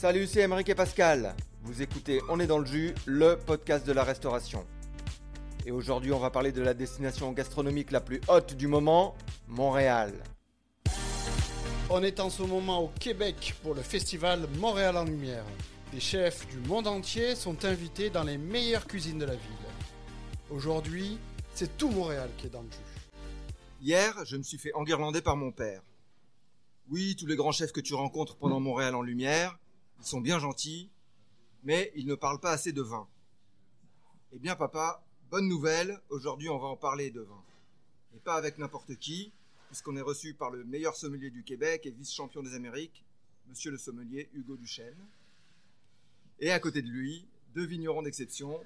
Salut, c'est Émeric et Pascal. Vous écoutez On est dans le jus, le podcast de la restauration. Et aujourd'hui, on va parler de la destination gastronomique la plus haute du moment, Montréal. On est en ce moment au Québec pour le festival Montréal en Lumière. Des chefs du monde entier sont invités dans les meilleures cuisines de la ville. Aujourd'hui, c'est tout Montréal qui est dans le jus. Hier, je me suis fait enguirlander par mon père. Oui, tous les grands chefs que tu rencontres pendant Montréal en Lumière, ils sont bien gentils, mais ils ne parlent pas assez de vin. Eh bien, papa, bonne nouvelle, aujourd'hui on va en parler de vin. Et pas avec n'importe qui, puisqu'on est reçu par le meilleur sommelier du Québec et vice-champion des Amériques, monsieur le sommelier Hugo Duchesne. Et à côté de lui, deux vignerons d'exception.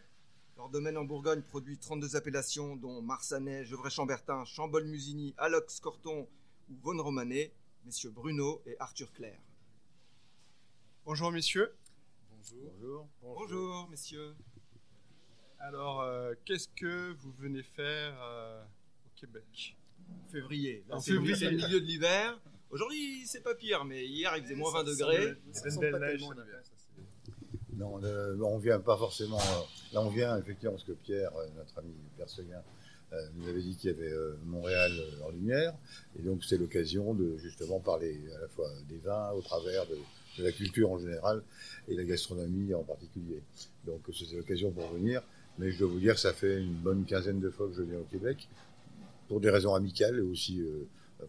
Leur domaine en Bourgogne produit 32 appellations, dont Marsanais, Gevrey-Chambertin, Chambol-Musigny, Alox, Corton ou Vaune Romanée, messieurs Bruno et Arthur Claire. Bonjour messieurs. Bonjour. Bonjour, messieurs. Alors, euh, qu'est-ce que vous venez faire euh, au Québec Février. Là, En c'est le- février. c'est le milieu de l'hiver. Aujourd'hui, c'est pas pire, mais hier, il faisait moins 20 degrés. C'est une belle neige. Non, le- on vient pas forcément. Là, on vient effectivement parce que Pierre, euh, notre ami Pierre Euh, nous avait dit qu'il y avait euh, Montréal euh, en lumière. Et donc, c'est l'occasion de justement parler à la fois des vins au travers de, la culture en général et la gastronomie en particulier. Donc, c'est l'occasion pour venir. Mais je dois vous dire, ça fait une bonne quinzaine de fois que je viens au Québec pour des raisons amicales et aussi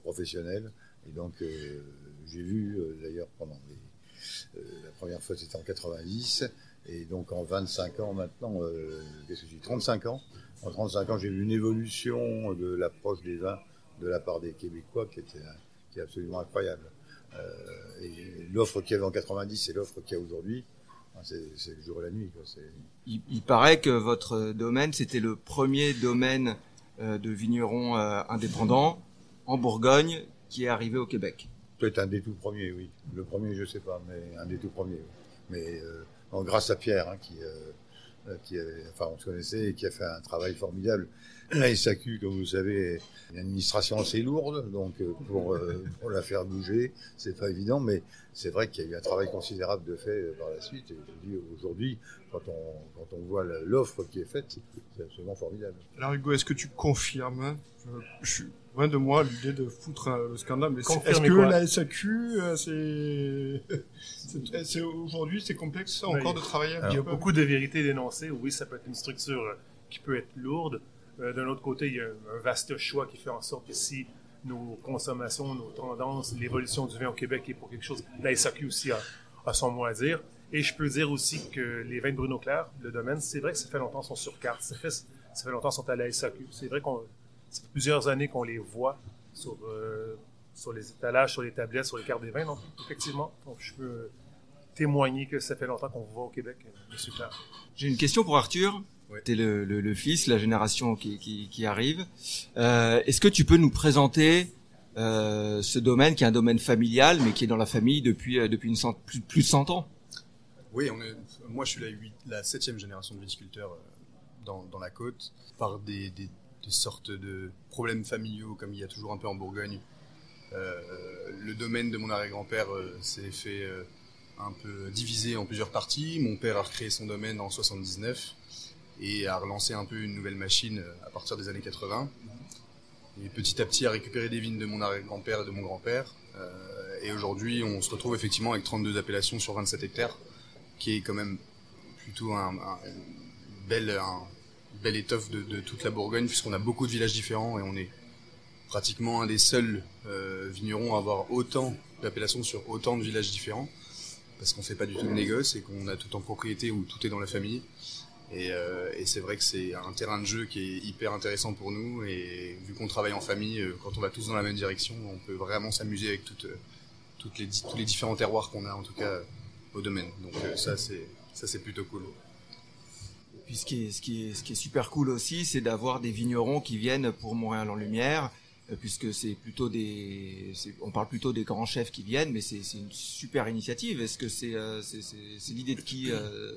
professionnelles. Et donc, j'ai vu d'ailleurs pendant la première fois, c'était en 90. Et donc, en 25 ans maintenant, qu'est-ce que j'ai dit? 35 ans. En 35 ans, j'ai vu une évolution de l'approche des vins de la part des Québécois qui, était, qui est absolument incroyable. Euh, et l'offre qu'il y avait en 90 et l'offre qu'il y a aujourd'hui, c'est le jour et la nuit. Quoi. Il, il paraît que votre domaine, c'était le premier domaine euh, de vignerons euh, indépendants en Bourgogne qui est arrivé au Québec. Peut-être un des tout premiers, oui. Le premier, je sais pas, mais un des tout premiers. oui. Mais euh, grâce à Pierre, hein, qui, qui avait- enfin, on se connaissait et qui a fait un travail formidable. La SAQ, comme vous le savez, est une administration assez lourde, donc euh, pour, euh, pour la faire bouger, c'est pas évident, mais c'est vrai qu'il y a eu un travail considérable de fait euh, par la suite. Et aujourd'hui, quand on, quand on voit l'offre qui est faite, c'est absolument formidable. Alors Hugo, est-ce que tu confirmes hein, je, suis loin de moi l'idée de foutre euh, le scandale, mais c'est- est-ce que la SAQ, euh, c'est, aujourd'hui, c'est complexe encore de travailler un Il y a peu beaucoup de vérités dénoncées. Oui, ça peut être une structure euh, qui peut être lourde. Euh, D'un autre côté, il y a un vaste choix qui fait en sorte que si nos consommations, nos tendances, l'évolution du vin au Québec est pour quelque chose, la SAQ aussi a, a son mot à dire. Et je peux dire aussi que les vins de Bruno Claire, le domaine, c'est vrai que ça fait longtemps qu'ils sont sur carte. Ça fait, ça fait longtemps qu'ils sont à la SAQ. C'est vrai qu'on, ça fait plusieurs années qu'on les voit sur, euh, sur les étalages, sur les tablettes, sur les cartes des vins. Donc, effectivement, donc je peux témoigner que ça fait longtemps qu'on vous voit au Québec, euh, Monsieur Claire. J'ai une question pour Arthur. Ouais. T'es le, le, le fils, la génération qui, qui, qui arrive. Euh, Est-ce que tu peux nous présenter euh, ce domaine qui est un domaine familial, mais qui est dans la famille depuis depuis une cent- plus, plus de 100 ans? Oui, moi je suis la, huit, la septième génération de viticulteurs euh, dans, la côte. Par des, sortes de problèmes familiaux, comme il y a toujours un peu en Bourgogne, euh, le domaine de mon arrière-grand-père euh, s'est fait un peu diviser en plusieurs parties. Mon père a recréé son domaine en 79 et a relancé un peu une nouvelle machine à partir des années 80. Et petit à petit a récupéré des vignes de mon arrière-grand-père et de mon grand-père. Et aujourd'hui, on se retrouve effectivement avec 32 appellations sur 27 hectares qui est quand même plutôt un, un- une belle, un- belle étoffe de, toute la Bourgogne, puisqu'on a beaucoup de villages différents et on est pratiquement un des seuls euh, vignerons à avoir autant d'appellations sur autant de villages différents, parce qu'on fait pas du tout de négoce et qu'on a tout en propriété ou tout est dans la famille. Et, euh, et c'est vrai que c'est un terrain de jeu qui est hyper intéressant pour nous et vu qu'on travaille en famille, euh, quand on va tous dans la même direction, on peut vraiment s'amuser avec toutes, toutes les, tous les différents terroirs qu'on a en tout cas au domaine. Donc euh, ça c'est ça c'est plutôt cool. Et puis ce qui est, ce qui est, ce qui est super cool aussi, c'est d'avoir des vignerons qui viennent pour Montréal en Lumière, euh, puisque c'est plutôt des, on parle plutôt des grands chefs qui viennent, mais c'est c'est une super initiative. Est-ce que c'est euh, c'est l'idée de qui, euh,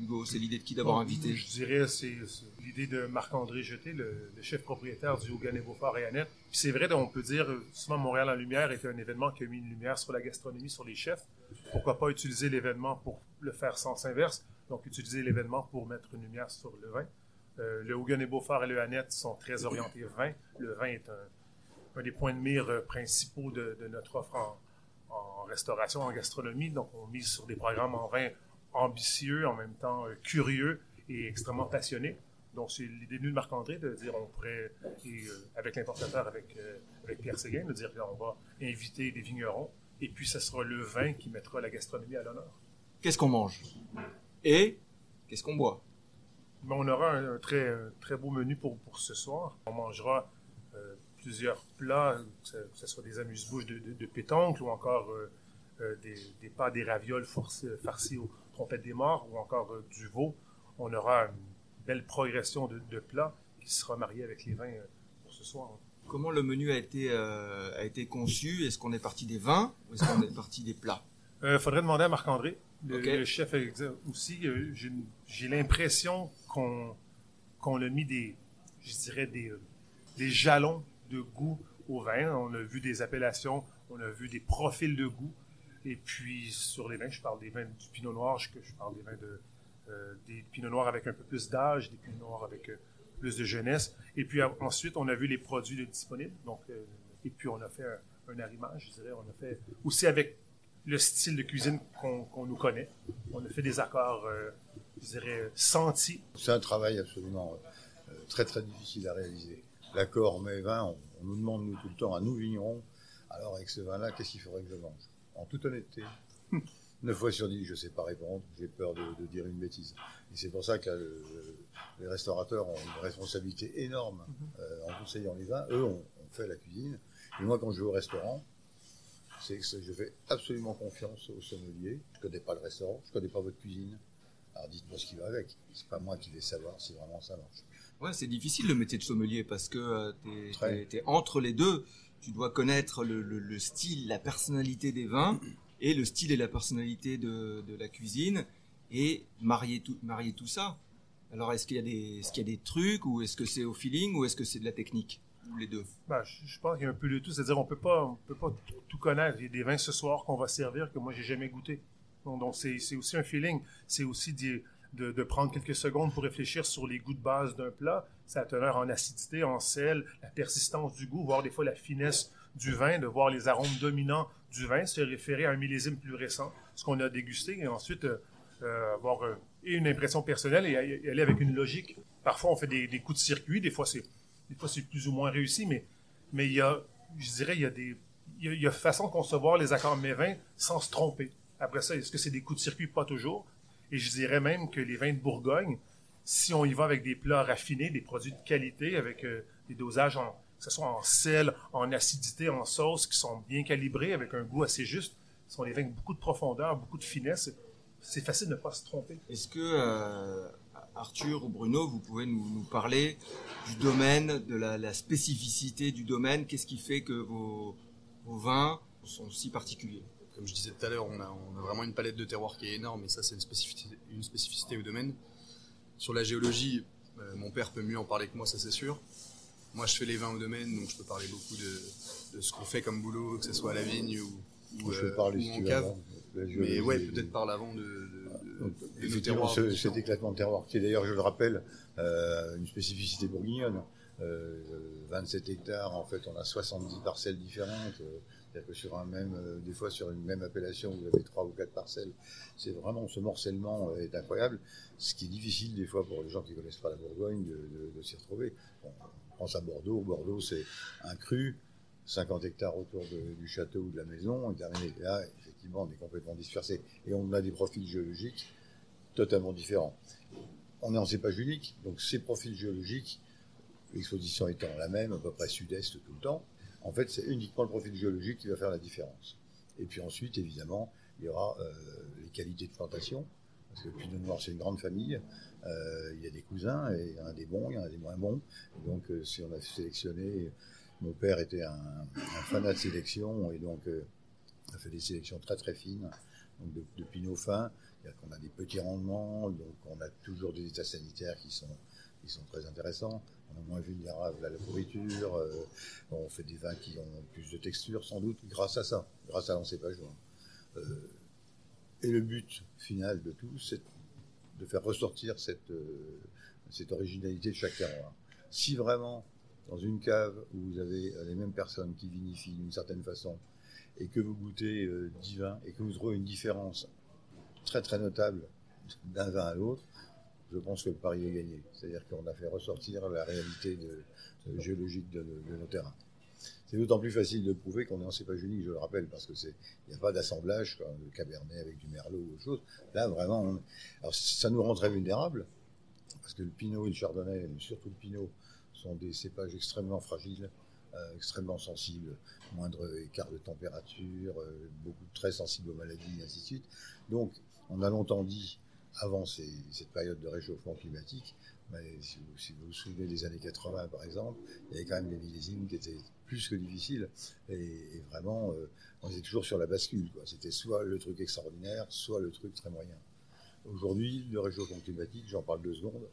Hugo C'est l'idée de qui d'avoir Bon, invité? Je dirais c'est l'idée de Marc-André Jeté, le, chef propriétaire du Hogan et Beaufort et Annette. Puis c'est vrai, on peut dire, souvent Montréal en lumière était un événement qui a mis une lumière sur la gastronomie, sur les chefs. Pourquoi pas utiliser l'événement pour le faire sens inverse, donc utiliser l'événement pour mettre une lumière sur le vin. Euh, le Hogan et Beaufort et le Annette sont très orientés vin. Le vin est un, des points de mire euh, principaux de, notre offre en, restauration, en gastronomie. Donc on mise sur des programmes en vin ambitieux, en même temps euh, curieux et extrêmement passionnés. Donc, c'est l'idée de Marc-André de dire on pourrait, et, euh, avec l'importateur, avec, euh, avec Pierre Séguin, de dire on va inviter des vignerons et puis ce sera le vin qui mettra la gastronomie à l'honneur. Qu'est-ce qu'on mange? Et qu'est-ce qu'on boit? On aura un, très, très beau menu pour, pour ce soir. On mangera euh, plusieurs plats, que ce, soit des amuse-bouches de, de, pétanque ou encore des, des pâtes, des ravioles farcis aux trompettes des morts ou encore du veau. On aura une belle progression de, plats qui sera marié avec les vins euh, pour ce soir. Comment le menu a été, euh, a été conçu? Est-ce qu'on est parti des vins ou est-ce qu'on est parti des plats? Il euh, faudrait demander à Marc-André, le, chef aussi. J'ai l'impression qu'on qu'on a mis des, je dirais, des, des jalons de goût au vin. On a vu des appellations, on a vu des profils de goût. Et puis, sur les vins, je parle des vins du pinot noir, je, je parle des vins de, euh, des pinots noirs avec un peu plus d'âge, des pinots noirs avec euh, plus de jeunesse. Et puis ensuite, on a vu les produits disponibles. Donc, euh, et puis on a fait un, arrimage, je dirais. On a fait aussi avec le style de cuisine qu'on nous connaît. On a fait des accords, je dirais, sentis. C'est un travail absolument très très difficile à réaliser. L'accord mais vin, on, on, nous demande nous tout le temps à nous vignerons, alors avec ce vin-là, qu'est-ce qu'il faudrait que je mange? En toute honnêteté, 9 fois sur 10, je ne sais pas répondre, j'ai peur de, dire une bêtise. Et c'est pour ça que les restaurateurs ont une responsabilité énorme mhm. euh, en conseillant les vins. Eux, on, fait la cuisine. Et moi, quand je vais au restaurant, c'est que je fais absolument confiance au sommelier. Je ne connais pas le restaurant, je ne connais pas votre cuisine. Alors dites-moi ce qui va avec. C'est pas moi qui vais savoir si vraiment ça marche. Ouais, c'est difficile le métier de sommelier parce que euh, tu es, entre les deux. Tu dois connaître le style, la personnalité des vins et le style et la personnalité de, la cuisine et marier tout, marier tout ça. Alors, est-ce qu'il y a des, est-ce qu'il y a des trucs ou est-ce que c'est au feeling ou est-ce que c'est de la technique les deux? Ben, je, pense qu'il y a un peu de tout. C'est-à-dire, on peut pas, on peut pas tout, connaître. Il y a des vins ce soir qu'on va servir que moi j'ai jamais goûté. Donc, c'est, aussi un feeling. C'est aussi de, de, prendre quelques secondes pour réfléchir sur les goûts de base d'un plat, sa teneur en acidité, en sel, la persistance du goût, voire des fois la finesse du vin, de voir les arômes dominants du vin, se référer à un millésime plus récent, ce qu'on a dégusté, et ensuite euh, euh, avoir euh, une impression personnelle et, aller avec une logique. Parfois, on fait des, coups de circuit, des fois c'est plus ou moins réussi, mais mais il y a, je dirais, il y a des il de concevoir les accords vins sans se tromper. Après ça, est-ce que c'est des coups de circuit? Pas toujours. Et je dirais même que les vins de Bourgogne, si on y va avec des plats raffinés, des produits de qualité, avec des dosages en, que ce soit en sel, en acidité, en sauce, qui sont bien calibrés avec un goût assez juste. Ce sont des vins avec beaucoup de profondeur, beaucoup de finesse. C'est facile de ne pas se tromper. Est-ce que euh, Arthur ou Bruno, vous pouvez nous, parler du domaine, de la, spécificité du domaine? Qu'est-ce qui fait que vos, vins sont si particuliers? Comme je disais tout à l'heure, on a, vraiment une palette de terroirs qui est énorme et ça, c'est une spécificité, une spécificité au domaine. Sur la géologie, euh, mon père peut mieux en parler que moi, ça c'est sûr. Moi, je fais les vins au domaine, donc je peux parler beaucoup de, ce qu'on fait comme boulot, que ce soit à la vigne ou, ou, euh, en cave. Mais ouais, peut-être par l'avant de, de, de, terroirs. Cet éclatement de terroir, qui est d'ailleurs, je le rappelle, euh, une spécificité bourguignonne. Euh, 27 hectares, en fait, on a 70 parcelles différentes. Euh, c'est-à-dire que sur un même, euh, des fois sur une même appellation, vous avez trois ou quatre parcelles. C'est vraiment ce morcellement est incroyable. Ce qui est difficile des fois pour les gens qui connaissent pas la Bourgogne de, s'y retrouver à Bordeaux. Bordeaux, c'est un cru, 50 hectares autour du château ou de la maison, et terminé. Là, effectivement, on est complètement dispersé. Et on a des profils géologiques totalement différents. On est en cépage unique, donc ces profils géologiques, l'exposition étant la même, à peu près sud-est tout le temps, en fait, c'est uniquement le profil géologique qui va faire la différence. Et puis ensuite, évidemment, il y aura euh, les qualités de plantation, parce que le Pinot Noir, c'est une grande famille. Euh, il y a des cousins, et il y en a des bons, il y en a des moins bons. donc, euh, si on a sélectionné, mon père était un, fanat de sélection, et donc euh, a fait des sélections très très fines, donc de, de pinot fin. On a des petits rendements, donc on a toujours des états sanitaires qui sont très intéressants. On est moins vulnérable à la pourriture. on fait des vins qui ont plus de texture, sans doute, grâce à ça, grâce à l'encépage. Euh, et le but final de tout, c'est de faire ressortir cette, euh, cette originalité de chaque terroir. Si vraiment, dans une cave où vous avez euh, les mêmes personnes qui vinifient d'une certaine façon, et que vous goûtez euh, 10 vins, et que vous trouvez une différence très très notable d'un vin à l'autre, je pense que le pari est gagné. C'est-à-dire qu'on a fait ressortir la réalité de géologique de, de nos terrains. C'est d'autant plus facile de prouver qu'on est en cépage unique, je le rappelle, parce que c'est, il n'y a pas d'assemblage, de cabernet avec du merlot ou autre chose. Là, vraiment, on- alors ça nous rend très vulnérables, parce que le pinot et le chardonnay, surtout le pinot, sont des cépages extrêmement fragiles, euh, extrêmement sensibles, moindre écart de température, euh, beaucoup très sensibles aux maladies, et ainsi de suite. Donc, on a longtemps dit, avant cette période de réchauffement climatique, si, vous, vous souvenez des années 80 par exemple, il y avait quand même des millésimes qui étaient plus que difficiles, et, vraiment, euh, on était toujours sur la bascule. C'était soit le truc extraordinaire, soit le truc très moyen. Aujourd'hui, le réchauffement climatique, j'en parle deux secondes,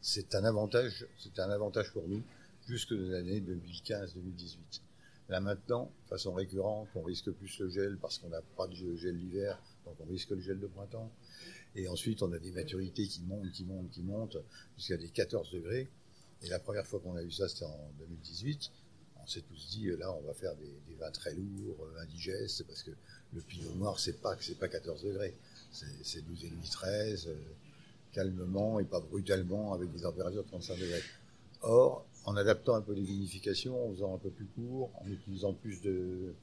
c'est un avantage, c'est un avantage pour nous jusque dans l'année 2015-2018. Là maintenant, de façon récurrente, on risque plus le gel parce qu'on n'a pas de gel l'hiver, donc on risque le gel de printemps. Et ensuite, on a des maturités qui montent, qui montent, qui montent, jusqu'à des 14 degrés. Et la première fois qu'on a vu ça, c'était en 2018. On s'est tous dit, là, on va faire des, vins très lourds, euh, indigestes, parce que le pinot noir, c'est pas que c'est pas 14 degrés. C'est c'est 12,5, 13, euh, calmement et pas brutalement, avec des températures de 35 degrés. Or, en adaptant un peu les vinifications, en faisant un peu plus court, en utilisant plus de,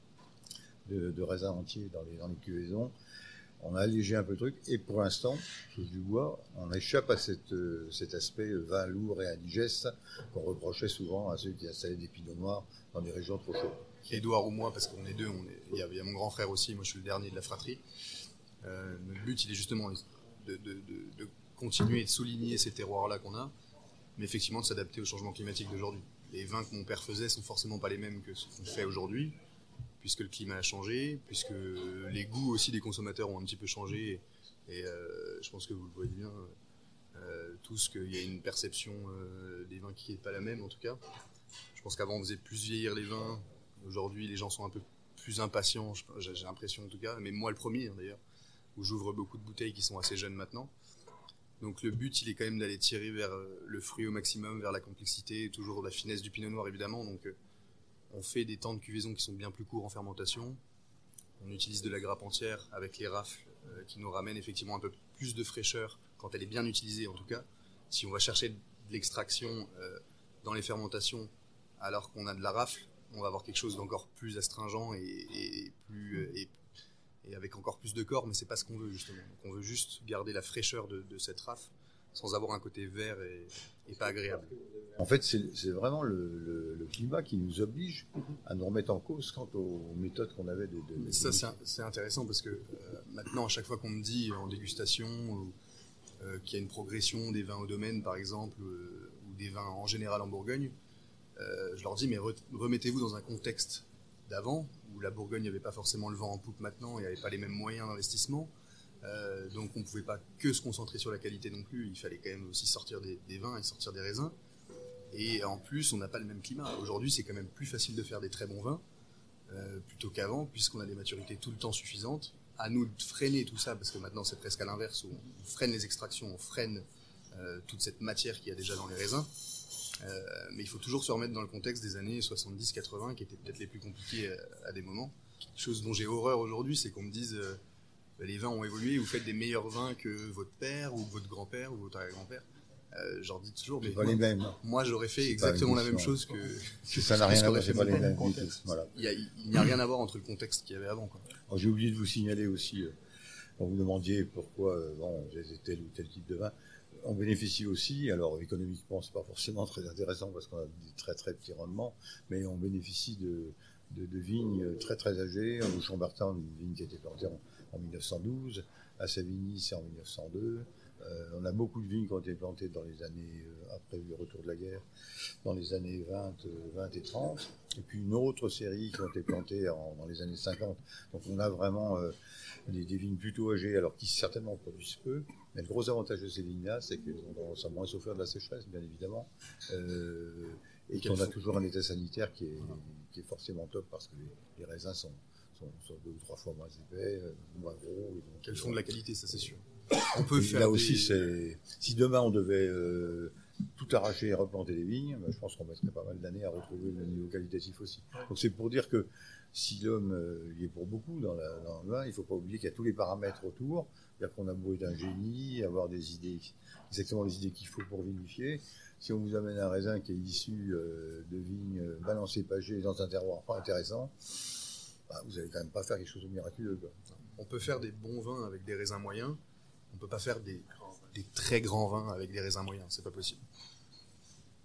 de, de raisins entiers dans les, dans les cuvaisons, on a allégé un peu le truc. Et pour l'instant, touche du bois, on échappe à euh, cet aspect euh, vin lourd et indigeste qu'on reprochait souvent à ceux qui installaient des pinots noirs dans des régions trop chaudes. Edouard ou moi, parce qu'on est deux, il y, a- mon grand frère aussi, moi je suis le dernier de la fratrie. Euh, notre but, il est justement de continuer et de souligner ces terroirs-là qu'on a, mais effectivement de s'adapter au changement climatique d'aujourd'hui. Les vins que mon père faisait sont forcément pas les mêmes que ce qu'on fait aujourd'hui, puisque le climat a changé, puisque les goûts aussi des consommateurs ont un petit peu changé, et euh, je pense que vous le voyez bien, euh, tous qu'il y a une perception euh, des vins qui n'est pas la même en tout cas. Je pense qu'avant on faisait plus vieillir les vins, Aujourd'hui, les gens sont un peu plus impatients, j'ai l'impression en tout cas, mais moi le premier hein, d'ailleurs, où j'ouvre beaucoup de bouteilles qui sont assez jeunes maintenant. Donc le but, il est quand même d'aller tirer vers euh, le fruit au maximum, vers la complexité, toujours la finesse du pinot noir évidemment. Donc on fait des temps de cuvaison qui sont bien plus courts en fermentation. On utilise de la grappe entière avec les rafles euh, qui nous ramènent effectivement un peu plus de fraîcheur quand elle est bien utilisée en tout cas. Si on va chercher de l'extraction euh, dans les fermentations alors qu'on a de la rafle, on va avoir quelque chose d'encore plus astringent et, plus euh, et, avec encore plus de corps, mais c'est pas ce qu'on veut justement. On veut juste garder la fraîcheur de cette rafle sans avoir un côté vert et, et pas agréable. En fait, c'est vraiment le, le- le climat qui nous oblige à nous remettre en cause quant aux méthodes qu'on avait de. de- Mais ça, c'est intéressant parce que euh, maintenant, à chaque fois qu'on me dit en dégustation ou, euh, qu'il y a une progression des vins au domaine, par exemple, euh, ou des vins en général en Bourgogne, euh, je leur dis, mais re- remettez-vous dans un contexte d'avant, où la Bourgogne n'avait pas forcément le vent en poupe maintenant et n'avait pas les mêmes moyens d'investissement. Euh, donc on ne pouvait pas que se concentrer sur la qualité non plus, il fallait quand même aussi sortir des, vins et sortir des raisins. Et en plus, on n'a pas le même climat. Aujourd'hui, c'est quand même plus facile de faire des très bons vins euh, plutôt qu'avant, puisqu'on a des maturités tout le temps suffisantes. À nous de freiner tout ça, parce que maintenant c'est presque à l'inverse, on freine les extractions, on freine euh, toute cette matière qu'il y a déjà dans les raisins. Mais il faut toujours se remettre dans le contexte des années 70-80, qui étaient peut-être les plus compliquées à, des moments. Chose dont j'ai horreur aujourd'hui, c'est qu'on me dise les vins ont évolué, vous faites des meilleurs vins que votre père, ou votre grand-père, ou votre arrière-grand-père. Euh, je leur dis toujours, mais pas moi, les mêmes. moi, j'aurais fait exactement la même chose que, que Ça n'a rien à voir, c'est pas les mêmes. Voilà. Il a- n'y a rien à voir entre le contexte qu'il y avait avant. J'ai oublié de vous signaler aussi, euh, quand vous demandiez pourquoi euh, bon, tel ou tel type de vin, on bénéficie aussi, alors économiquement c'est pas forcément très intéressant parce qu'on a des très très petits rendements, mais on bénéficie de, de, de vignes très très âgées. Au Chambertin, une vigne qui a été plantée en, en 1912, à Savigny c'est en 1902, Euh, on a beaucoup de vignes qui ont été plantées dans les années, euh, après le retour de la guerre, dans les années 20, 20 et 30. Et puis une autre série qui ont été plantées dans les années 50. Donc on a vraiment des, des, vignes plutôt âgées, alors qui certainement produisent peu. Mais le gros avantage de ces vignes-là, c'est qu'elles ont tendance à moins souffrir de la sécheresse, bien évidemment. et qu'on a toujours un état sanitaire qui est, qui est forcément top parce que les, les raisins sont, sont, deux ou trois fois moins épais, euh, moins gros. Et Elles font de la qualité, ça c'est sûr. On peut faire là aussi, c'est si demain on devait euh, tout arracher et replanter des vignes, ben, je pense qu'on mettrait pas mal d'années à retrouver le niveau qualitatif aussi. Donc c'est pour dire que si l'homme euh, y est pour beaucoup dans, la, dans le vin, il faut pas oublier qu'il y a tous les paramètres autour. C'est-à-dire qu'on a beau être un génie, avoir des idées, exactement les idées qu'il faut pour vinifier. Si on vous amène un raisin qui est issu de vignes balancées, pagées dans un terroir pas intéressant, bah, vous n'allez quand même pas faire quelque chose de miraculeux. On peut faire des bons vins avec des raisins moyens, on peut pas faire des, des très grands vins avec des raisins moyens, c'est pas possible.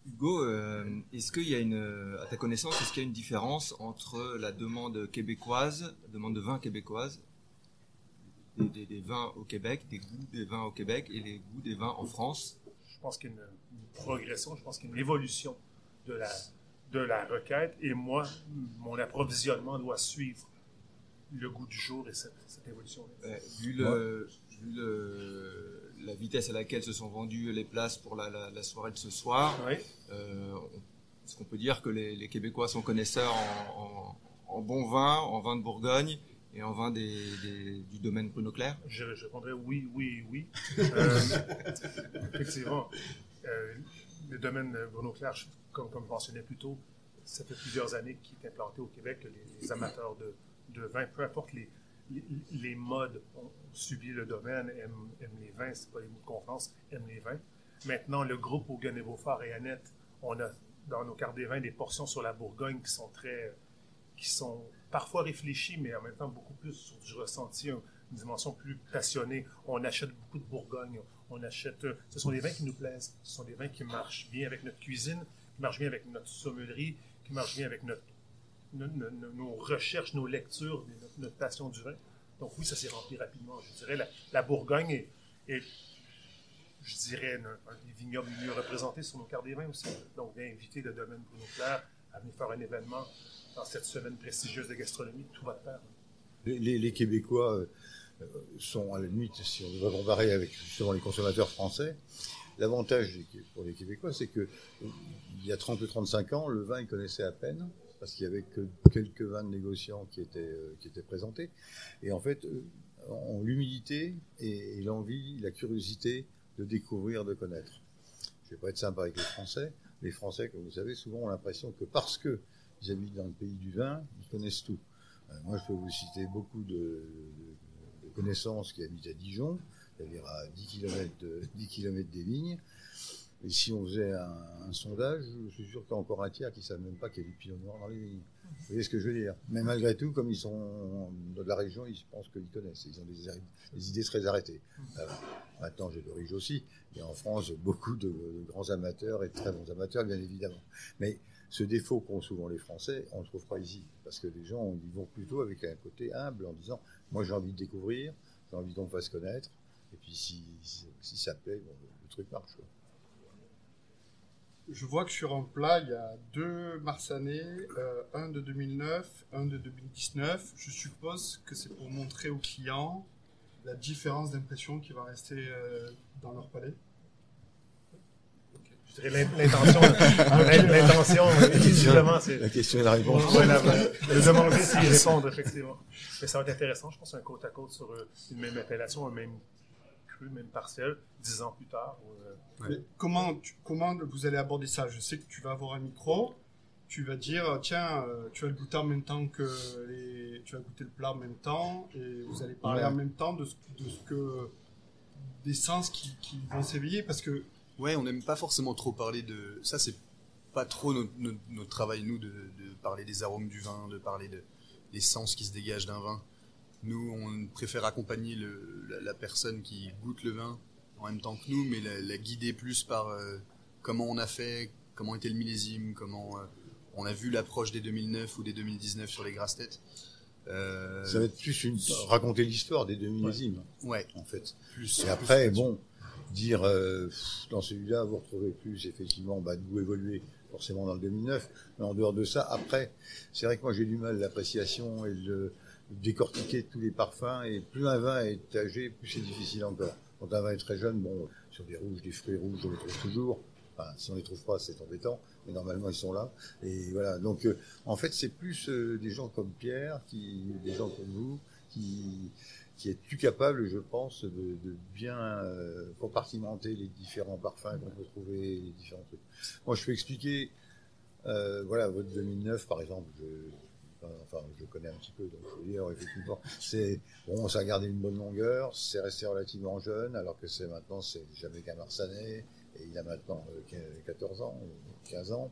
Hugo, euh, est-ce qu'il y a une, à ta connaissance, est-ce qu'il y a une différence entre la demande québécoise, la demande de vin québécoise, des, des, vins au Québec, des goûts des vins au Québec et les goûts des vins en France? Je pense qu'il y a une, progression, je pense qu'il y a une évolution de la, de la requête et moi, mon approvisionnement doit suivre le goût du jour et cette, évolution. Euh, vu, le, la vitesse à laquelle se sont vendues les places pour la, soirée de ce soir, euh, est-ce qu'on peut dire que les, Québécois sont connaisseurs en, bon vin, en vin de Bourgogne et en vin des, du domaine Bruno Claire je, répondrais oui, oui, oui. Euh, effectivement, le domaine Bruno Claire, comme, comme je mentionnais plus tôt, ça fait plusieurs années qu'il est implanté au Québec, les, amateurs de, de, vin, peu importe les, les, modes, ont subi le domaine, aiment, les vins, c'est pas les mots de confiance, aiment les vins. Maintenant, le groupe au Beaufort et Annette, on a dans nos cartes des vins des portions sur la Bourgogne qui sont très, qui sont parfois réfléchies, mais en même temps beaucoup plus sur du ressenti, une dimension plus passionnée. On achète beaucoup de Bourgogne, on achète, ce sont des vins qui nous plaisent, ce sont des vins qui marchent bien avec notre cuisine, qui marche bien avec notre sommellerie, qui marche bien avec notre, nos, recherches, nos lectures, notre, passion du vin. Donc oui, ça s'est rempli rapidement. Je dirais la, la Bourgogne est, je dirais, un, des vignobles mieux représentés sur nos cartes des vins aussi. Donc, bien inviter le domaine Bruno Claire à venir faire un événement dans cette semaine prestigieuse de gastronomie, tout va de pair. Les, les, Québécois euh, sont, à la limite, si on doit comparer avec justement les consommateurs français, L'avantage pour les Québécois, c'est que il y a 30 ou 35 ans, le vin, ils connaissaient à peine, parce qu'il y avait que quelques vins de négociants qui étaient, euh, qui étaient présentés. Et en fait, ont l'humilité et, l'envie, la curiosité de découvrir, de connaître. Je vais pas être sympa avec les Français. Les Français, comme vous savez, souvent ont l'impression que parce que ils habitent dans le pays du vin, ils connaissent tout. Euh, moi, je peux vous citer beaucoup de connaissances qui habitent à Dijon, c'est-à-dire à 10 km, de, 10 km des vignes. Et si on faisait un, sondage, je suis sûr qu'il y a encore un tiers qui ne savent même pas qu'il y a du pinot noir dans les vignes. Vous voyez ce que je veux dire? Mais malgré tout, comme ils sont de la région, ils pensent qu'ils connaissent. Ils ont des, idées très arrêtées. Euh, maintenant, j'ai de riche aussi. A en France beaucoup de, grands amateurs et de très bons amateurs, bien évidemment. Mais ce défaut qu'ont souvent les Français, on ne le trouve pas ici. Parce que les gens ils vont plutôt avec un côté humble en disant Moi, j'ai envie de découvrir, j'ai envie qu'on me fasse connaître. Et puis si, si, ça plaît, le truc marche. Je vois que sur un plat, il y a deux Marsanais, euh, un de 2009, un de 2019. Je suppose que c'est pour montrer aux clients la différence d'impression qui va rester euh, dans leur palais. L'intention, l'intention, évidemment, c'est... La question et la réponse. le demander s'y répondre, effectivement. Mais ça va être intéressant, je pense, un côte à côte sur euh, une même appellation, un même même partiel, dix ans plus tard. Euh, comment, comment vous allez aborder ça? Je sais que tu vas avoir un micro, tu vas dire, tiens, euh, tu vas le goûter en même temps que les... Tu vas goûter le plat en même temps, et vous allez parler en même temps de ce, de ce que... des sens qui, qui vont s'éveiller, parce que... Ouais, on n'aime pas forcément trop parler de... Ça, c'est pas trop notre, notre, travail, nous, de, de, parler des arômes du vin, de parler de, des sens qui se dégagent d'un vin. Nous, on préfère accompagner la, personne qui goûte le vin en même temps que nous, mais la, guider plus par euh, comment on a fait, comment était le millésime, comment euh, on a vu l'approche des 2009 ou des 2019 sur les grasses têtes. Euh, Ça va être plus une, raconter l'histoire des deux millésimes. Ouais. En fait. Plus, Et après, bon, dire euh, dans celui-là, vous retrouvez plus effectivement bah, goût évolué forcément dans le 2009. Mais en dehors de ça, après, c'est vrai que moi j'ai du mal l'appréciation et le décortiquer tous les parfums. Et plus un vin est âgé, plus c'est difficile encore. Quand un vin est très jeune, bon, sur des rouges, des fruits rouges, on les trouve toujours. Enfin, si on les trouve pas, c'est embêtant, mais normalement ils sont là. Et voilà. Donc, euh, en fait, c'est plus euh, des gens comme Pierre, qui, des gens comme vous, qui, qui est plus capable, je pense, de, bien euh, compartimenter les différents parfums qu'on peut trouver, les différents trucs. Moi, je peux expliquer. voilà, votre 2009, par exemple, je, enfin, je connais un petit peu, donc je veux dire, effectivement, c'est, bon, ça a gardé une bonne longueur, c'est resté relativement jeune, alors que c'est maintenant, c'est jamais qu'un Marsanais, et il a maintenant 14 ans, 15 ans.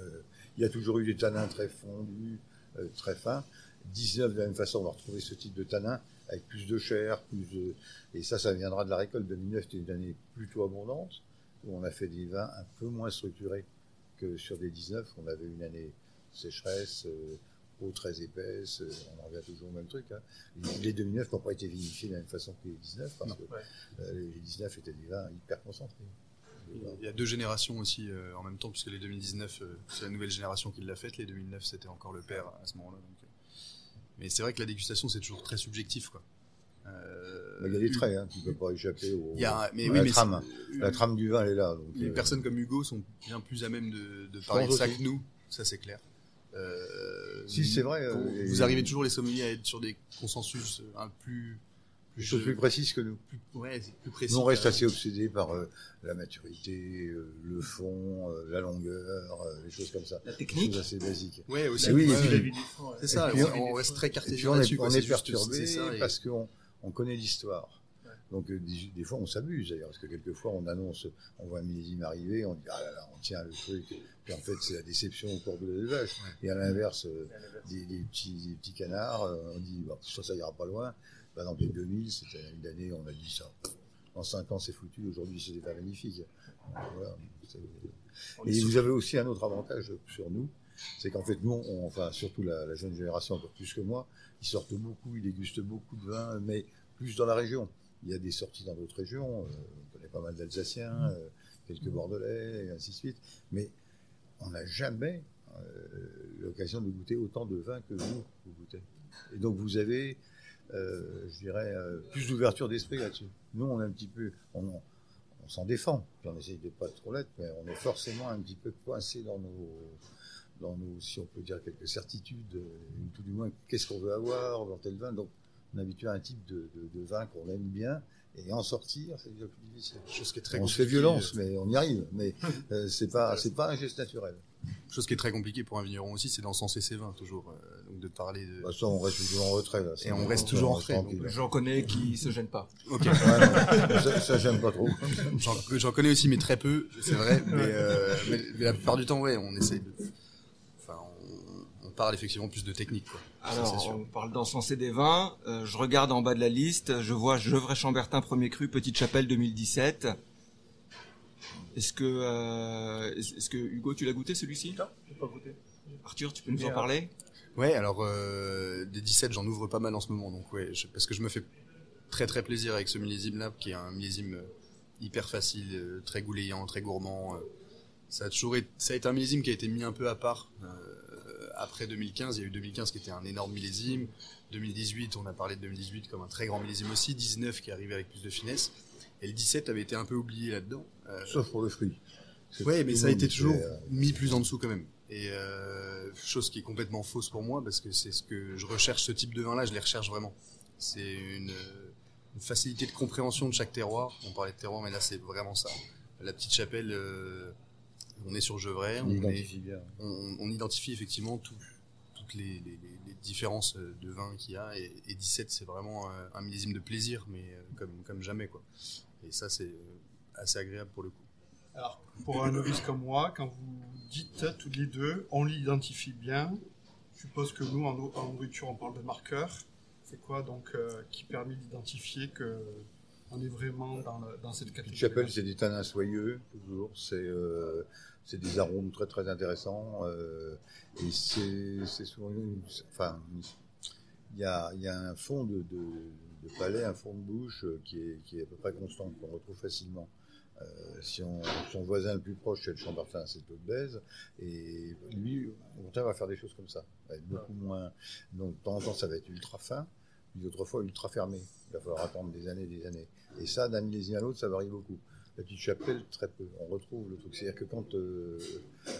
Euh, il y a toujours eu des tanins très fondus, euh, très fins. 19, de la même façon, on va retrouver ce type de tanin avec plus de chair, plus de... Et ça, ça viendra de la récolte. 2009 c'était une année plutôt abondante, où on a fait des vins un peu moins structurés que sur des 19. On avait une année sécheresse, euh, eau très épaisse, euh, on en revient toujours au même truc. Hein. Les 2009 n'ont pas été vinifiés de la même façon que les 19, parce que euh, les 19 étaient des vins hyper concentrés. Il y a deux générations aussi euh, en même temps, puisque les 2019, c'est la nouvelle génération qui l'a faite. Les 2009, c'était encore le père à ce moment-là. Mais c'est vrai que la dégustation, c'est toujours très subjectif. Quoi. il y a des traits, hein, tu ne peux pas échapper au, il y a, mais, à oui, la mais trame. La trame du vin, elle est là. Donc, les personnes comme Hugo sont bien plus à même de, de parler de ça que nous, ça c'est clair. Euh, si c'est vrai, vous, euh, vous arrivez toujours les sommeliers à être sur des consensus un plus plus, choses plus précises que nous. Plus, ouais, plus précis. Nous, on reste assez obsédés par euh, la maturité, euh, le fond, euh, la longueur, les choses comme ça. La technique. Assez basiques. Ouais, aussi. oui, ouais, c'est ça. puis, on, on reste très cartésien on est, là-dessus. on quoi, est c'est perturbé c'est ça, et- parce qu'on on connaît l'histoire. Donc des, des fois on s'abuse d'ailleurs parce que quelquefois on annonce, on voit un millésime arriver, on dit ah là là on tient le truc, puis en fait c'est la déception au cours de l'élevage. Et à l'inverse, des, des petits, des petits canards, on dit bah, ça ça ira pas loin. Par exemple les 2000, c'était une année on a dit ça. En 5 ans c'est foutu, aujourd'hui c'est pas magnifique. Voilà, et vous avez aussi un autre avantage sur nous, c'est qu'en fait nous, on, enfin surtout la, la jeune génération encore plus que moi, ils sortent beaucoup, ils dégustent beaucoup de vins, mais plus dans la région. Il y a des sorties dans d'autres régions, euh, on connaît pas mal d'Alsaciens, euh, quelques Bordelais, et ainsi de suite, mais on n'a jamais euh, l'occasion de goûter autant de vins que vous, vous goûtez. Et donc vous avez, euh, je dirais, euh, plus d'ouverture d'esprit là-dessus. Nous, on est un petit peu, on, on s'en défend, puis on essaye de pas trop l'être, mais on est forcément un petit peu coincé dans nos, dans nos, si on peut dire, quelques certitudes, euh, ou tout du moins, qu'est-ce qu'on veut avoir dans tel vin. Donc, on est habitué à un type de, de, de vin qu'on aime bien, et en sortir, c'est déjà plus difficile. chose qui est très on se fait violence, mais on y arrive. Mais euh, c'est pas, c'est pas un geste naturel. Chose qui est très compliquée pour un vigneron aussi, c'est d'encenser ses vins toujours. Donc de parler de. De toute façon, on reste toujours en retrait. Là. Et on reste toujours en retrait. J'en connais qui se gênent pas. Ok. Ouais, non, ça, ça, j'aime pas trop. J'en connais aussi, mais très peu, c'est vrai. Mais, euh, mais, mais la plupart du temps, ouais, on essaye de. Enfin, on, on parle effectivement plus de technique, quoi. Ça, Alors, sûr. on parle d'encenser des vins. Euh, je regarde en bas de la liste. Je vois Gevrey Chambertin premier cru Petite Chapelle 2017. Est-ce que, euh, est-ce que Hugo, tu l'as goûté celui-ci? Non, j'ai pas goûté. Arthur, tu peux nous en parler? Ouais, alors euh, des 17, j'en ouvre pas mal en ce moment, donc ouais, je- parce que je me fais très très plaisir avec ce millésime là, qui est un millésime euh, hyper facile, euh, très goulayant, très gourmand. euh. Ça a toujours été, ça a été un millésime qui a été mis un peu à part. euh, après 2015, il y a eu 2015 qui était un énorme millésime. 2018, on a parlé de 2018 comme un très grand millésime aussi. 19 qui est arrivé avec plus de finesse. Et le 17 avait été un peu oublié là-dedans. Euh, Sauf pour le fruit. Tout mais ça a été toujours mis plus en dessous quand même. Et euh, chose qui est complètement fausse pour moi parce que c'est ce que je recherche ce type de vin-là, je les recherche vraiment. C'est une, une facilité de compréhension de chaque terroir. On parlait de terroir, mais là c'est vraiment ça. La petite chapelle, euh, on est sur Gevrey, on on, est- identifie bien. on, on identifie effectivement tout- toutes les, les- les- les différences de vin qu'il y a. Et, et 17, c'est vraiment un millésime de plaisir, mais euh, comme, comme jamais quoi. Et ça c'est assez agréable pour le coup. Alors, pour un novice comme moi, quand vous dites tous les deux, on l'identifie bien. Je suppose que nous, en, nou- en nourriture, on parle de marqueurs. C'est quoi donc euh, qui permet d'identifier que on est vraiment dans, le- dans cette catégorie chapelle, c'est des tanins soyeux, toujours. C'est euh, c'est des arômes très très intéressants. euh, et c'est souvent. une- Enfin, il y a, y a un fond de, de, de palais, un fond de bouche qui est, qui est à peu près constant, qu'on retrouve facilement. Euh, si on, son voisin le plus proche, c'est le Chambertin, c'est Claude Bèze, et lui, au contraire, va faire des choses comme ça. Va être beaucoup moins. Donc, de temps en temps, ça va être ultra fin, puis d'autres fois, ultra fermé. Il va falloir attendre des années, des années. Et ça, d'un millésime à l'autre, ça varie beaucoup. La petite chapelle, très peu. On retrouve le truc. C'est-à-dire que quand euh,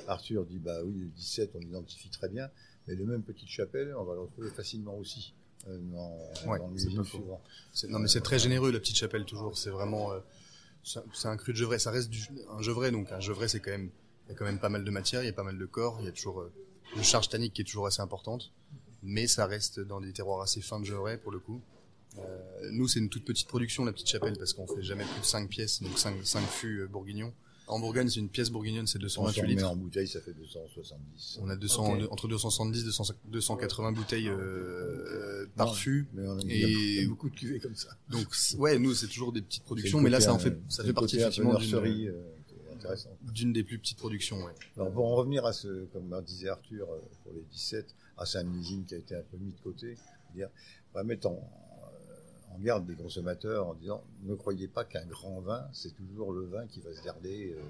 Arthur dit, bah oui, le 17, on l'identifie très bien, mais le même petite chapelle, on va le retrouver facilement aussi. Euh, dans, Ouais, suivant. C'est- Non, mais c'est très généreux, la petite chapelle, toujours. C'est vraiment. euh, c'est un cru de Gevrey. Ça reste un Gevrey, donc un Gevrey, c'est quand même. Il y a quand même pas mal de matière, il y a pas mal de corps, il y a toujours euh, une charge tannique qui est toujours assez importante. Mais ça reste dans des terroirs assez fins de Gevrey, pour le coup. Euh, nous, c'est une toute petite production, la petite chapelle, parce qu'on fait jamais plus de 5 pièces, donc 5, fûts euh, bourguignons. En Bourgogne, c'est une pièce bourguignonne, c'est On 228 s'en met litres. en bouteille, ça fait 270. On a 200, Ok. entre 270 et 200 280 bouteilles euh, par Non, fût. Mais on a, Et- il y a beaucoup de cuvées comme ça. Donc, ouais, nous, c'est toujours des petites productions, mais là, ça en fait, ça c'est fait partie effectivement d'une, euh, intéressant. d'une des plus petites productions, ouais. Alors, pour en revenir à ce, comme disait Arthur euh, pour les 17, à c'est un millésime qui a été un peu mis de côté, dire, on va mettre en, euh, en garde des consommateurs en disant ne croyez pas qu'un grand vin, c'est toujours le vin qui va se garder euh,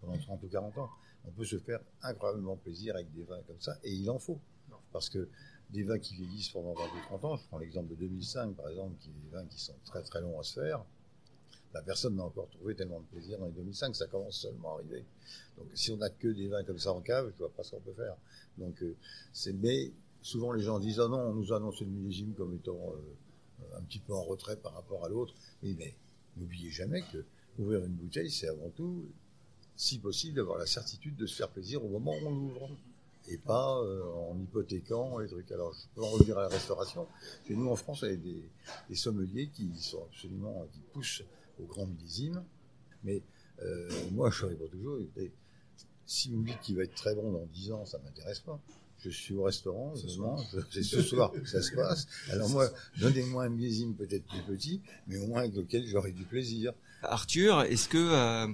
pendant 30 ou 40 ans. On peut se faire incroyablement plaisir avec des vins comme ça, et il en faut. Parce que des vins qui vieillissent pendant 20 ou 30 ans, je prends l'exemple de 2005 par exemple, qui est des vins qui sont très très longs à se faire, la personne n'a encore trouvé tellement de plaisir dans les 2005, ça commence seulement à arriver. Donc si on n'a que des vins comme ça en cave, je vois pas ce qu'on peut faire. Donc euh, c'est mais souvent les gens disent ah non, on nous a annoncé le millésime comme étant euh, un petit peu en retrait par rapport à l'autre. Mais n'oubliez jamais que ouvrir une bouteille, c'est avant tout, si possible, d'avoir la certitude de se faire plaisir au moment où on l'ouvre et pas euh, en hypothéquant les trucs. Alors je peux en revenir à la restauration. Chez nous en France, y a des, sommeliers qui sont absolument qui poussent au grand millésime. Mais euh, moi, je réponds toujours, si vous me dites qu'il va être très bon dans 10 ans, ça m'intéresse pas. Je suis au restaurant, je mange, c'est ce soir que ça se passe. Alors moi, donnez-moi un millésime peut-être plus petit, mais au moins avec lequel j'aurai du plaisir. Arthur, est-ce que euh,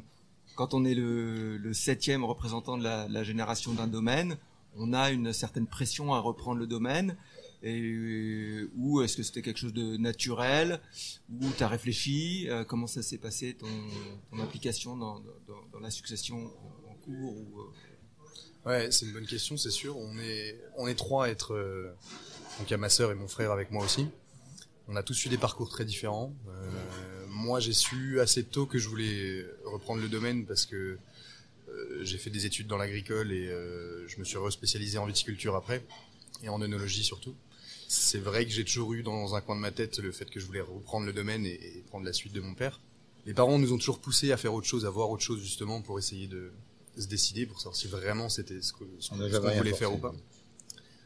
quand on est le, le septième représentant de la, la génération d'un domaine, on a une certaine pression à reprendre le domaine et, euh, Ou est-ce que c'était quelque chose de naturel Ou tu as réfléchi euh, Comment ça s'est passé, ton, ton implication dans, dans, dans la succession en cours ou, euh, Ouais, c'est une bonne question, c'est sûr. On est, on est trois à être. euh, donc il y a ma sœur et mon frère avec moi aussi. On a tous eu des parcours très différents. Euh, moi, j'ai su assez tôt que je voulais reprendre le domaine parce que euh, j'ai fait des études dans l'agricole et je me suis respécialisé en viticulture après et en œnologie surtout. C'est vrai que j'ai toujours eu dans un coin de ma tête le fait que je voulais reprendre le domaine et, et prendre la suite de mon père. Les parents nous ont toujours poussé à faire autre chose, à voir autre chose justement pour essayer de se décider pour savoir si vraiment c'était ce qu'on ce rien voulait forcé. faire ou pas.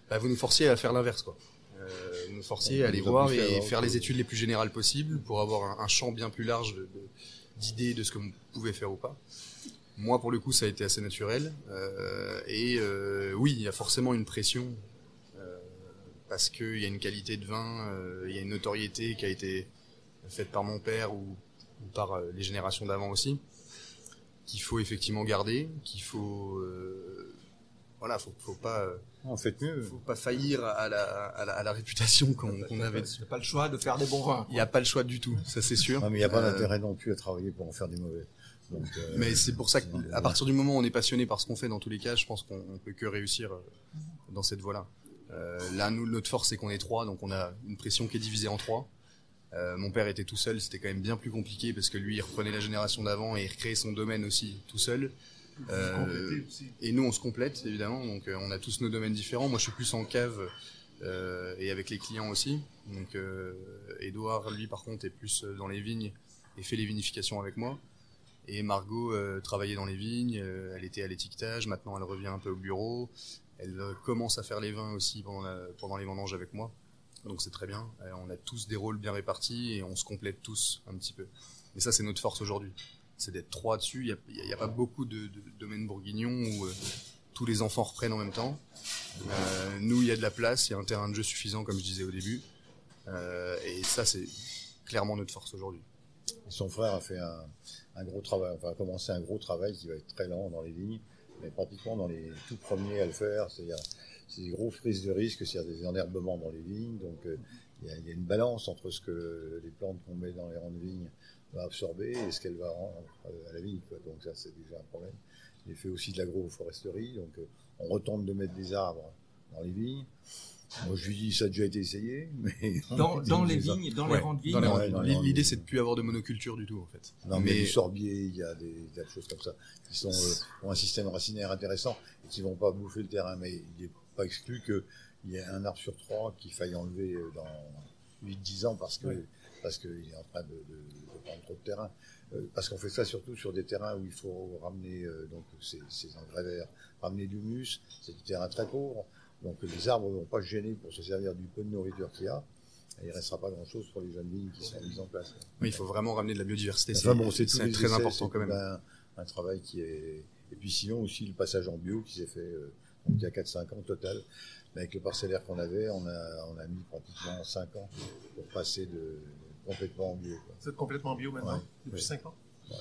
Bah, vous nous forciez à faire l'inverse, quoi. Euh, vous nous forciez à aller voir et faire les études les plus générales possibles pour avoir un, un champ bien plus large de- de- d'idées de, ce que vous pouvez faire ou pas. Moi, pour le coup, ça a été assez naturel. Euh, et euh, oui, il y a forcément une pression euh, parce qu'il y a une qualité de vin, euh, il y a une notoriété qui a été faite par mon père ou, ou par euh, les générations d'avant aussi, qu'il faut effectivement garder, qu'il faut euh, voilà, faut, faut pas euh, En fait mieux. faut pas faillir à la, à la, à la réputation qu'on avait. Tu n'as pas le choix de faire des bons vins. Il n'y a pas le choix du tout, ça c'est sûr. Non, mais il n'y a pas Euh, d'intérêt non plus à travailler pour en faire des mauvais. Donc, euh, Mais c'est pour ça qu'à partir du moment où on est passionné par ce qu'on fait, dans tous les cas, je pense qu'on on peut que réussir dans cette voie-là. Euh, là, nous, notre force, c'est qu'on est trois, donc on a une pression qui est divisée en trois. Euh, mon père était tout seul, c'était quand même bien plus compliqué parce que lui, il reprenait la génération d'avant et il recréait son domaine aussi tout seul. Euh, aussi. et nous, on se complète évidemment, donc euh, on a tous nos domaines différents. Moi, je suis plus en cave et avec les clients aussi. Donc, Edouard, lui, par contre, est plus dans les vignes et fait les vinifications avec moi. Et Margot travaillait dans les vignes, elle était à l'étiquetage, maintenant elle revient un peu au bureau. Elle commence à faire les vins aussi pendant, la- pendant les vendanges avec moi. Donc c'est très bien. Euh, on a tous des rôles bien répartis et on se complète tous un petit peu. Et ça, c'est notre force aujourd'hui. C'est d'être trois dessus. Il n'y a, pas beaucoup de, domaines bourguignons où euh, tous les enfants reprennent en même temps. Euh, nous, il y a de la place, il y a un terrain de jeu suffisant, comme je disais au début. Et ça, c'est clairement notre force aujourd'hui. Son frère a fait un, un gros travail, enfin a commencé un gros travail qui va être très lent dans les vignes, mais pratiquement dans les tout premiers à le faire. C'est-à-dire, c'est des gros prises de risque, c'est-à-dire des enherbements dans les vignes. Donc, euh, il y, a, il y a une balance entre ce que les plantes qu'on met dans les rangs de vigne va absorber et ce qu'elle va rendre euh, à la vigne. Quoi. Donc ça, c'est déjà un problème. Il fait aussi de l'agroforesterie, donc euh, on retente de mettre des arbres dans les vignes. Moi, je lui dis, ça a déjà été essayé, mais... Dans, dans les vignes, dans les Ouais, rangs de vignes. les rangs de vignes. L'idée, vignes. c'est de plus avoir de monoculture du tout, en fait. Non, mais, mais du sorbier, il y a des, tas de choses comme ça qui sont, euh, ont un système racinaire intéressant et qui vont pas bouffer le terrain. Mais il n'est pas exclu qu'il y ait un arbre sur trois qu'il faille enlever euh, dans 8-10 ans parce que parce qu'il est en train de, de, de prendre trop de terrain. Euh, parce qu'on fait ça surtout sur des terrains où il faut ramener euh, donc ces, ces engrais verts, ramener de l'humus. C'est du terrain très pauvre. Donc les arbres ne vont pas se gêner pour se servir du peu de nourriture qu'il y a. Et il restera pas grand-chose pour les jeunes vignes qui sont mises en place. Oui, il faut vraiment ramener de la biodiversité. Enfin bon, c'est très essais, important quand même. Un, un travail qui est. Et puis sinon aussi le passage en bio qui s'est fait euh, il y a 4-5 ans total. Mais avec le parcellaire qu'on avait, on a, on a mis pratiquement 5 ans pour passer de complètement en bio. quoi. Vous êtes complètement bio maintenant, Ouais. depuis Ouais. 5 ans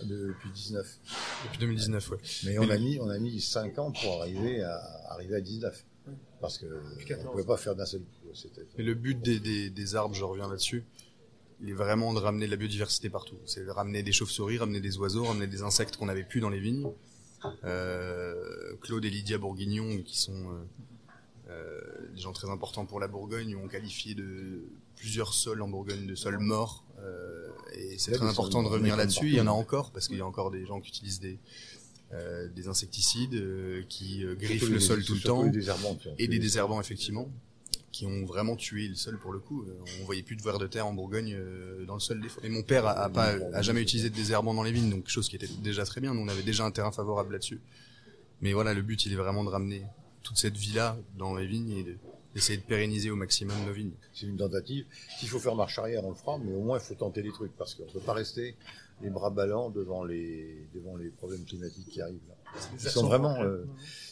Depuis 19. Depuis 2019, ouais. Mais on a mis, on a mis 5 ans pour arriver à, arriver à 19. Ouais. Parce que on 14. pouvait pas faire d'un seul coup. C'était. Et le but des, des, des arbres, je reviens là-dessus, il est vraiment de ramener de la biodiversité partout. C'est de ramener des chauves-souris, ramener des oiseaux, ramener des insectes qu'on n'avait plus dans les vignes. Euh, Claude et Lydia Bourguignon, qui sont euh, euh, des gens très importants pour la Bourgogne, ont qualifié de plusieurs sols en Bourgogne de sols morts. Et c'est très important de revenir là-dessus. Il y en a encore, parce qu'il y a encore des gens qui utilisent des, euh, des insecticides, euh, qui euh, griffent le sol tout le temps et des- désherbants effectivement qui ont vraiment tué le sol pour le coup. Euh, On voyait plus de vers de terre en Bourgogne euh, dans le sol des fois. Et mon père a, pas a jamais utilisé de désherbant dans les vignes, donc chose qui était déjà très bien. Nous on avait déjà un terrain favorable là-dessus. Mais voilà, le but il est vraiment de ramener toute cette vie là dans les vignes et de- d'essayer de pérenniser au maximum nos vignes. c'est une tentative. S'il faut faire marche arrière, on le fera, mais au moins il faut tenter des trucs parce qu'on ne peut pas rester les bras ballants devant les, devant les problèmes climatiques qui arrivent. Là. Ils sont vraiment, euh,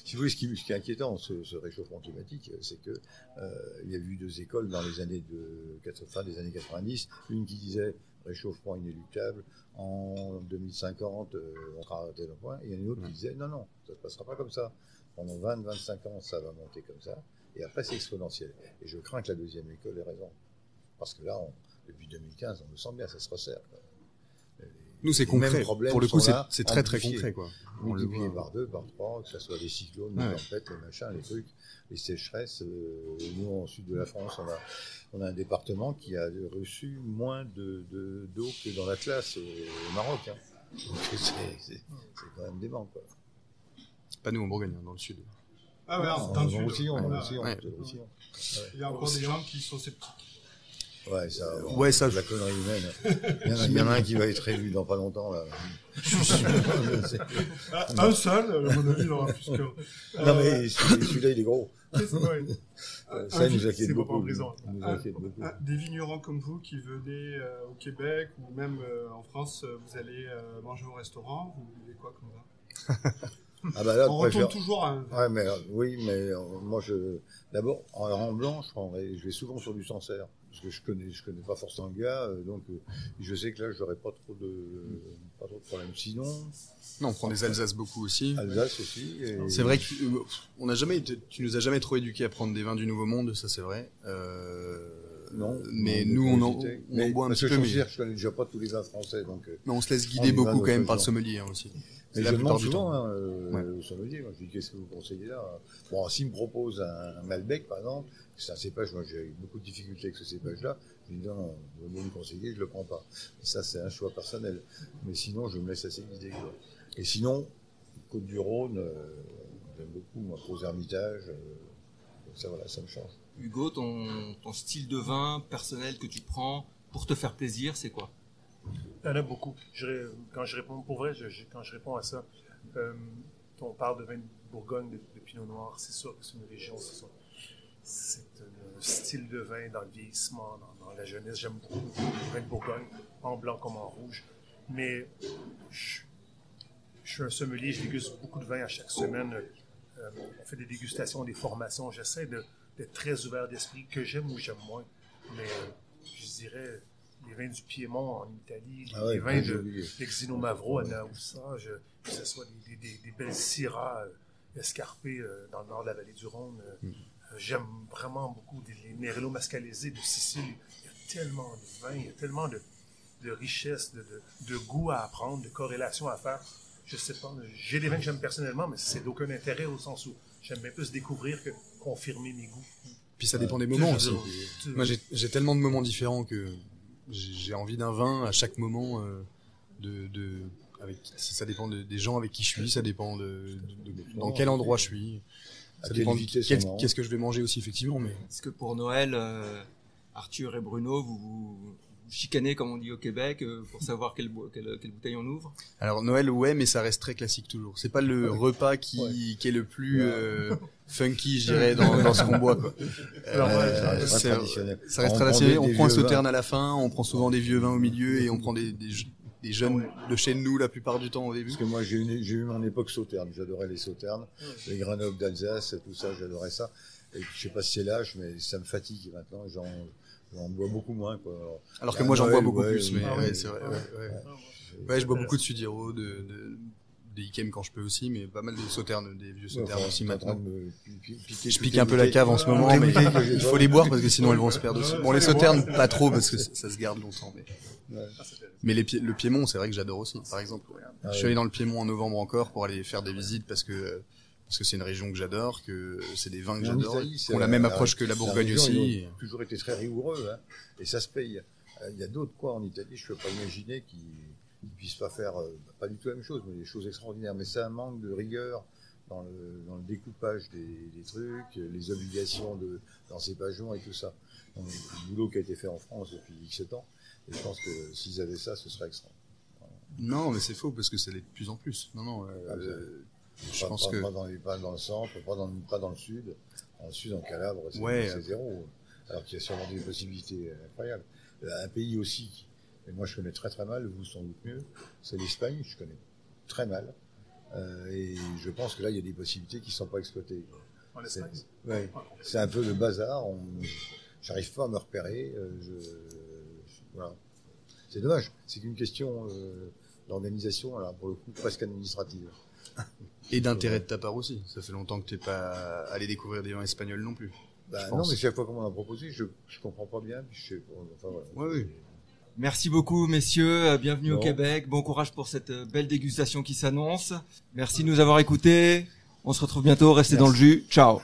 Si vous voulez, ce qui, ce qui est inquiétant, ce, ce réchauffement climatique, euh, c'est que euh, il y a eu deux écoles dans les années de 80, fin des années 90, une qui disait réchauffement inéluctable, en 2050 euh, on sera à tel point, et une autre qui disait non, non, ça ne se passera pas comme ça. Pendant 20-25 ans, ça va monter comme ça, et après c'est exponentiel. Et je crains que la deuxième école ait raison. Parce que là, on- depuis 2015, on le sent bien, ça se resserre. quoi. Nous c'est concret. Pour le coup c'est très très concret quoi. On le multiplié voit. par deux, par trois, que ce soit les cyclones, les tempêtes, les machins, les trucs, les sécheresses. euh, nous, en sud de la France, on a, on a un département qui a reçu moins de, de, d'eau que dans l'Atlas au, au Maroc. Hein. C'est, quand même dément, quoi. Pas nous en Bourgogne, hein, dans le sud. Ah ouais, dans le sud. on. Il y a encore des gens qui sont sceptiques. Ouais, ça, bon, Ouais, ça, la connerie humaine. Il y, en a, il y en a un qui va être élu dans pas longtemps, là. Ah, un seul, à mon avis, il aura plus que. non, Euh, mais celui- celui-là, il est gros. c'est vrai. Euh, Un Ça, il nous inquiète beaucoup. en nous Ah, inquiète beaucoup. ah, des vignerons comme vous qui venez euh, au Québec ou même euh, en France, euh, vous allez euh, manger au restaurant, vous buvez quoi comme ça Ah bah là, On préfère- retourne toujours à. Ouais, mais euh, oui, mais euh, moi, je d'abord en rang blanc, je je vais souvent sur du Sancerre parce que je connais, je connais pas forcément le gars, euh, donc euh, je sais que là, j'aurais pas trop de, pas trop de problèmes. Sinon, Non, on prend des Alsaces beaucoup aussi. Alsace aussi. et- C'est vrai que euh, on n'a jamais, été- tu nous as jamais trop éduqué à prendre des vins du Nouveau Monde, ça c'est vrai. Euh, Non, mais non, nous on en, on en Mais boit un petit que peu, je mais, je connais déjà pas tous les vins français, donc. mais on se laisse guider beaucoup quand même par le sommelier hein, aussi. Mais la je demande souvent hein, euh, Ouais. au sommelier, moi, je dis qu'est-ce que vous conseillez là? Bon, s'il me propose un, un Malbec, par exemple, c'est un cépage, moi j'ai eu beaucoup de difficultés avec ce cépage-là, je lui dis non, non, vous me conseiller, je le prends pas. Et ça, c'est un choix personnel. Mais sinon, je me laisse assez guider. quoi. Et sinon, Côte du Rhône, euh, j'aime beaucoup, moi, Gros Hermitage, euh, donc ça, voilà, ça me change. Hugo, ton, ton style de vin personnel que tu prends pour te faire plaisir, c'est quoi? Il y en a beaucoup. Je quand je réponds, pour vrai, je- je- quand je réponds à ça, euh, on parle de vin de Bourgogne, de, de Pinot Noir, c'est sûr que c'est une région, c'est ça. C'est un style de vin dans le vieillissement, dans, dans la jeunesse. J'aime beaucoup le vin de Bourgogne, en blanc comme en rouge. Mais je, je suis un sommelier, je déguste beaucoup de vin à chaque semaine. Euh, on fait des dégustations, des formations. J'essaie d'être très ouvert d'esprit, que j'aime ou j'aime moins. Mais euh, je dirais les vins du Piémont en Italie, les, Ah ouais, les vins de l'Exino Mavro à Naoussa, que ce soit des, des- des- des belles syrahs euh, escarpées euh, dans le nord de la vallée du Rhône, euh, J'aime vraiment beaucoup les Nerello Mascalese de Sicile. Il y a tellement de vin, il y a tellement de, de richesse, de, de, de goût à apprendre, de corrélation à faire. Je sais pas, j'ai des vins que j'aime personnellement, mais c'est d'aucun intérêt au sens où j'aime bien plus découvrir que confirmer mes goûts. Puis ça dépend des moments aussi. Moi, j'ai- tellement de moments différents que j'ai envie d'un vin à chaque moment. euh, de, de, avec, ça dépend de- des gens avec qui je suis, ça dépend de, de- de- dans quel endroit je suis. Ça quelle dépend de vitesse qu'est-ce que je vais manger aussi, effectivement. Mais Est-ce que pour Noël, euh, Arthur et Bruno, vous vous chicanez, comme on dit au Québec, euh, pour savoir quelle, bo- quelle, quelle bouteille on ouvre? Alors Noël, ouais, mais ça reste très classique toujours. C'est pas le repas qui, Ouais. qui est le plus Ouais. euh, funky, je dirais, dans, dans ce qu'on boit. Quoi. Alors, ouais, Euh, Ça reste traditionnel. Ça reste On traditionnel. On des prend un sauterne à la fin, on prend souvent des vieux vins au milieu et on prend des, des jeunes de chez nous la plupart du temps au début. Parce que moi, j'ai eu, mon époque sauterne. J'adorais les sauternes, les Grenoble d'Alsace, tout ça, j'adorais ça. Et je sais pas si c'est l'âge, mais ça me fatigue maintenant. J'en, bois beaucoup moins, quoi. Alors, Alors que moi j'en bois beaucoup ouais, plus, mais ah ouais, oui. c'est vrai. Ouais, ouais. j'ai- Ouais, je bois beaucoup de Sudiro, de, de, des Ikem quand je peux aussi, mais pas mal de sauternes, des vieux sauternes enfin, aussi maintenant. piquer Je pique un peu la cave en ce moment, mais il faut les boire parce que sinon elles vont se perdre aussi. Bon, les sauternes, pas trop parce que ça, se garde longtemps. Mais, Ouais. mais les, Pi- le Piémont, c'est vrai que j'adore aussi, par exemple. Ah je suis allé dans le Piémont en novembre encore pour aller faire des visites parce que parce que c'est une région que j'adore, que c'est des vins que en j'adore, qui ont la même la- approche que la Bourgogne aussi. Ils ont toujours été très rigoureux, hein, et ça se paye. Euh, Il y a d'autres quoi en Italie, je ne peux pas imaginer ne puissent pas faire, euh, pas du tout la même chose, mais des choses extraordinaires. Mais c'est un manque de rigueur dans le, dans le découpage des, des trucs, les obligations de d'encépagement et tout ça. Donc, le boulot qui a été fait en France depuis X temps, et je pense que s'ils avaient ça, ce serait extra. Non, mais c'est faux parce que ça l'est de plus en plus. Non, non. euh, Ah, euh, je Pas, pense pas- que pas dans, les- pas dans le centre, pas dans, pas dans le sud. Dans le sud, en Calabre, c'est Ouais. c'est zéro. Alors qu'il y a sûrement des possibilités incroyables. Euh, Un pays aussi, qui- et moi je connais très très mal, vous sans doute mieux, c'est l'Espagne, je connais très mal. Euh, et je pense que là, il y a des possibilités qui ne sont pas exploitées. En C'est Espagne. ouais. C'est un peu le bazar. On... J'arrive pas à me repérer. euh, je... Voilà. C'est dommage. C'est qu'une question euh, d'organisation, alors pour le coup, presque administrative. et d'intérêt de ta part aussi. Ça fait longtemps que t'es pas allé découvrir des vins espagnols non plus. Bah, non, mais chaque fois qu'on m'en a proposé, je, je comprends pas bien. puis je sais pas, enfin, voilà. Ouais, oui. Merci beaucoup, messieurs. Euh, Bienvenue au. Québec. Bon courage pour cette euh, belle dégustation qui s'annonce. Merci de nous avoir écoutés. On se retrouve bientôt. Restez dans le jus. Ciao.